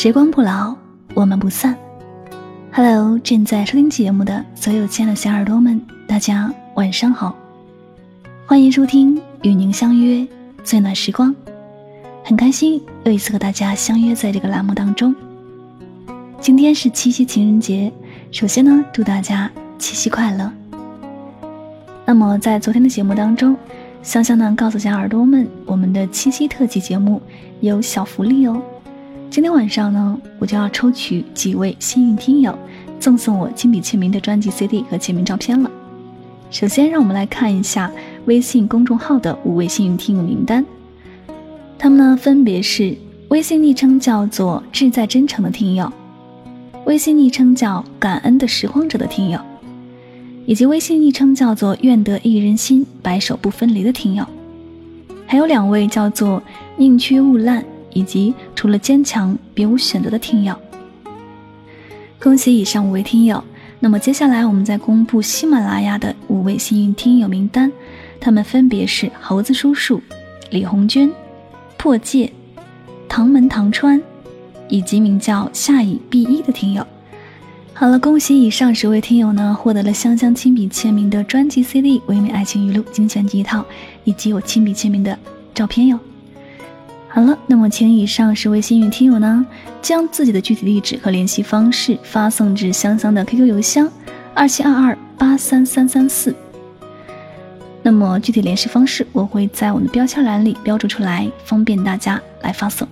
时光不老，我们不散。Hello，正在收听节目的所有亲爱的小耳朵们，大家晚上好，欢迎收听与您相约最暖时光。很开心又一次和大家相约在这个栏目当中。今天是七夕情人节，首先呢，祝大家七夕快乐。那么在昨天的节目当中，香香呢告诉小耳朵们，我们的七夕特辑节目有小福利哦。今天晚上呢，我就要抽取几位幸运听友，赠送我亲笔签名的专辑 CD 和签名照片了。首先，让我们来看一下微信公众号的五位幸运听友名单，他们呢分别是微信昵称叫做“志在真诚”的听友。微信昵称叫“感恩的拾荒者”的听友，以及微信昵称叫做“愿得一人心，白首不分离”的听友，还有两位叫做“宁缺毋滥”以及“除了坚强别无选择”的听友。恭喜以上五位听友！那么接下来我们再公布喜马拉雅的五位幸运听友名单，他们分别是猴子叔叔、李红军、破戒、唐门唐川。以及名叫夏以 B 一的听友，好了，恭喜以上十位听友呢，获得了香香亲笔签名的专辑 CD《唯美爱情语录》精选集一套，以及我亲笔签名的照片哟。好了，那么请以上十位幸运听友呢，将自己的具体地址和联系方式发送至香香的 QQ 邮箱二七二二八三三三四。那么具体联系方式我会在我们的标签栏里标注出来，方便大家来发送。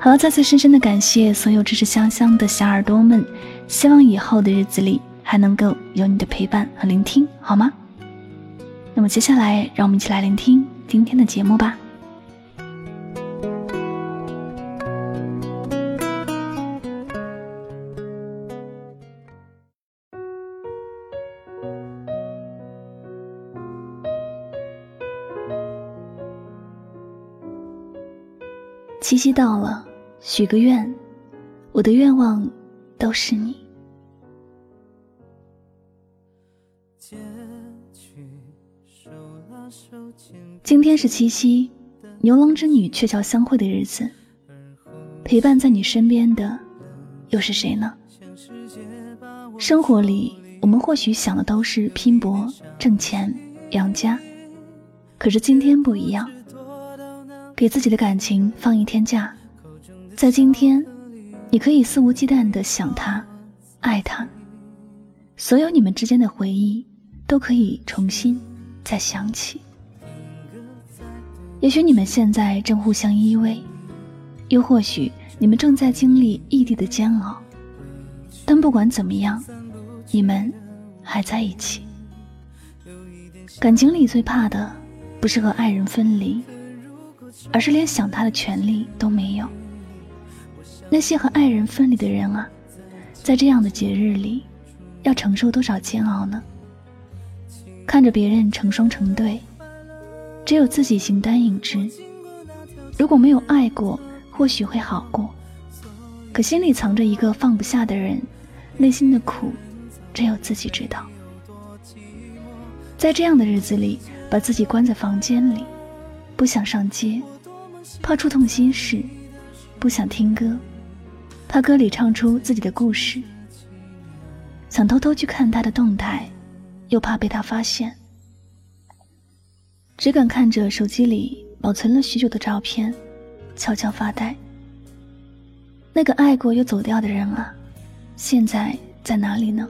好了，再次深深的感谢所有支持香香的小耳朵们，希望以后的日子里还能够有你的陪伴和聆听，好吗？那么接下来，让我们一起来聆听今天的节目吧。七夕到了。许个愿，我的愿望都是你。今天是七夕，牛郎织女鹊桥相会的日子。陪伴在你身边的又是谁呢？生活里，我们或许想的都是拼搏、挣钱、养家，可是今天不一样，给自己的感情放一天假。在今天，你可以肆无忌惮的想他，爱他，所有你们之间的回忆都可以重新再想起。也许你们现在正互相依偎，又或许你们正在经历异地的煎熬，但不管怎么样，你们还在一起。感情里最怕的，不是和爱人分离，而是连想他的权利都没有。那些和爱人分离的人啊，在这样的节日里，要承受多少煎熬呢？看着别人成双成对，只有自己形单影只。如果没有爱过，或许会好过。可心里藏着一个放不下的人，内心的苦，只有自己知道。在这样的日子里，把自己关在房间里，不想上街，怕触痛心事，不想听歌。怕歌里唱出自己的故事，想偷偷去看他的动态，又怕被他发现，只敢看着手机里保存了许久的照片，悄悄发呆。那个爱过又走掉的人啊，现在在哪里呢？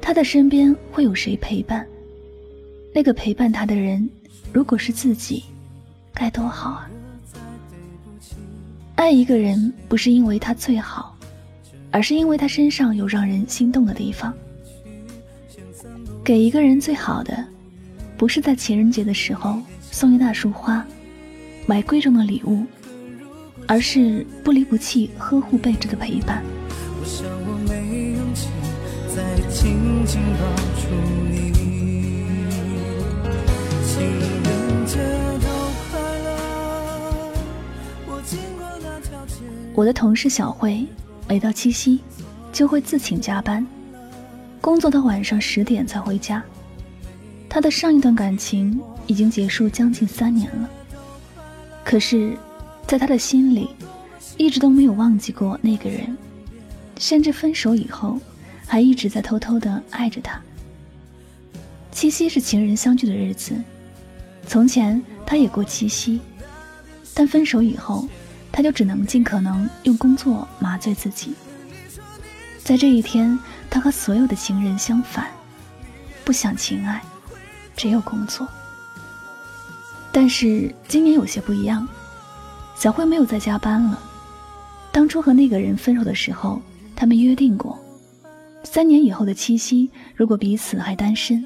他的身边会有谁陪伴？那个陪伴他的人，如果是自己，该多好啊！爱一个人不是因为他最好，而是因为他身上有让人心动的地方。给一个人最好的，不是在情人节的时候送一大束花，买贵重的礼物，而是不离不弃、呵护备至的陪伴。我想我没勇气再紧紧抱我的同事小慧，每到七夕，就会自请加班，工作到晚上十点才回家。她的上一段感情已经结束将近三年了，可是，在她的心里，一直都没有忘记过那个人，甚至分手以后还一直在偷偷的爱着他。七夕是情人相聚的日子，从前他也过七夕，但分手以后，他就只能尽可能用工作麻醉自己。在这一天，他和所有的情人相反，不想情爱，只有工作。但是今年有些不一样，小慧没有再加班了。当初和那个人分手的时候，他们约定过，三年以后的七夕，如果彼此还单身，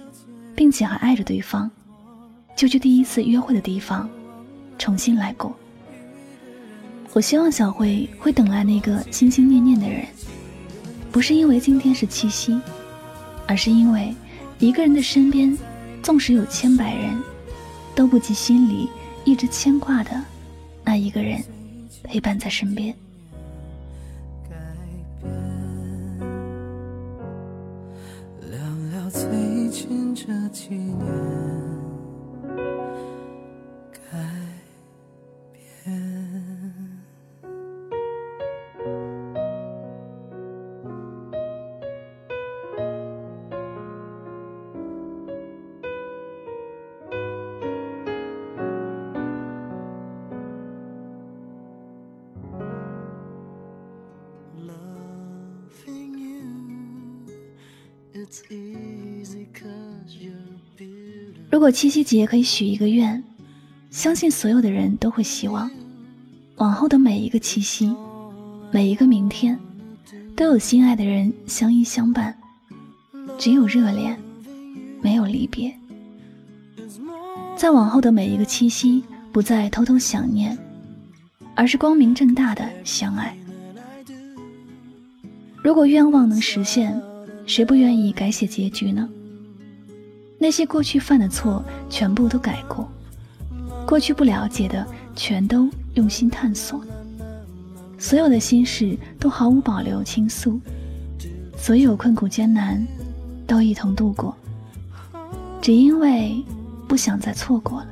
并且还爱着对方，就去第一次约会的地方，重新来过。我希望小慧会等来那个心心念念的人，不是因为今天是七夕，而是因为一个人的身边，纵使有千百人。都不及心里一直牵挂的那一个人陪伴在身边。如果七夕节可以许一个愿，相信所有的人都会希望，往后的每一个七夕，每一个明天，都有心爱的人相依相伴，只有热恋，没有离别。在往后的每一个七夕，不再偷偷想念，而是光明正大的相爱。如果愿望能实现，谁不愿意改写结局呢？那些过去犯的错，全部都改过；过去不了解的，全都用心探索；所有的心事都毫无保留倾诉；所有困苦艰难，都一同度过。只因为不想再错过了，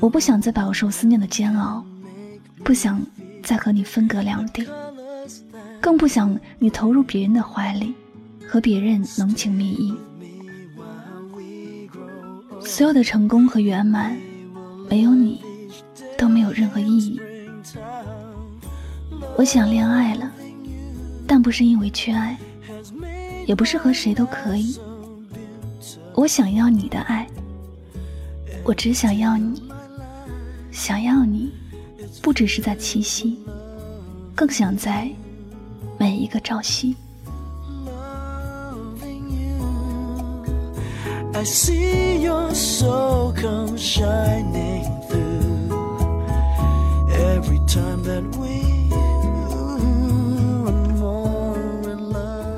我不想再饱受思念的煎熬，不想再和你分隔两地，更不想你投入别人的怀里，和别人浓情蜜意。所有的成功和圆满，没有你都没有任何意义。我想恋爱了，但不是因为缺爱，也不是和谁都可以。我想要你的爱，我只想要你，想要你，不只是在七夕，更想在每一个朝夕。I see your soul come shining through every time that we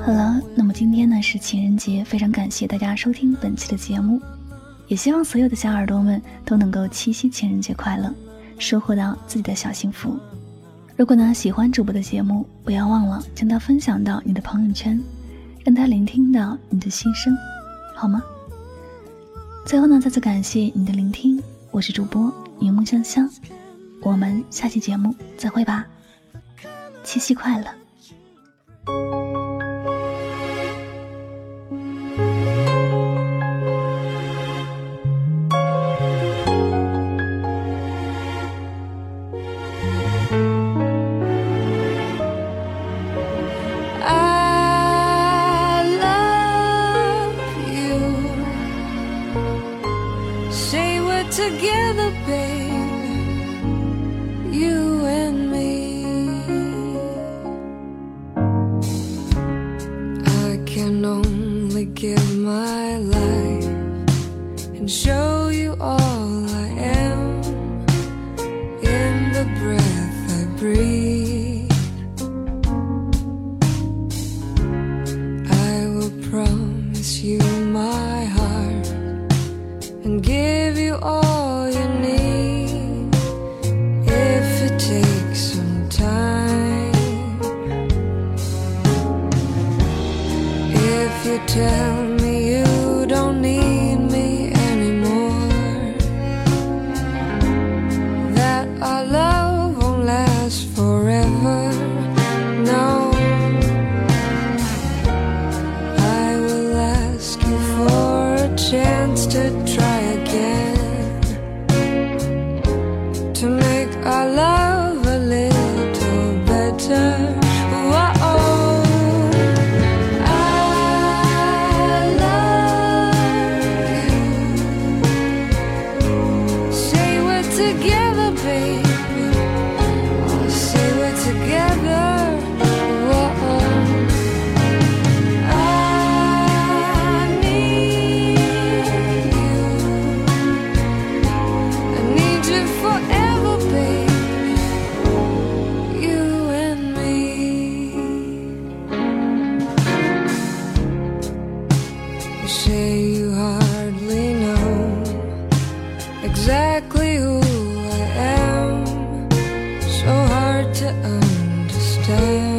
好了，那么今天呢是情人节，非常感谢大家收听本期的节目，也希望所有的小耳朵们都能够七夕情人节快乐，收获到自己的小幸福。如果呢喜欢主播的节目，不要忘了将它分享到你的朋友圈，让他聆听到你的心声，好吗？最后呢，再次感谢你的聆听，我是主播云梦香香，我们下期节目再会吧，七夕快乐。give you all you need if it takes some time. If you tell me you don't need me anymore, that our love won't last forever. No. chance to So hard to understand.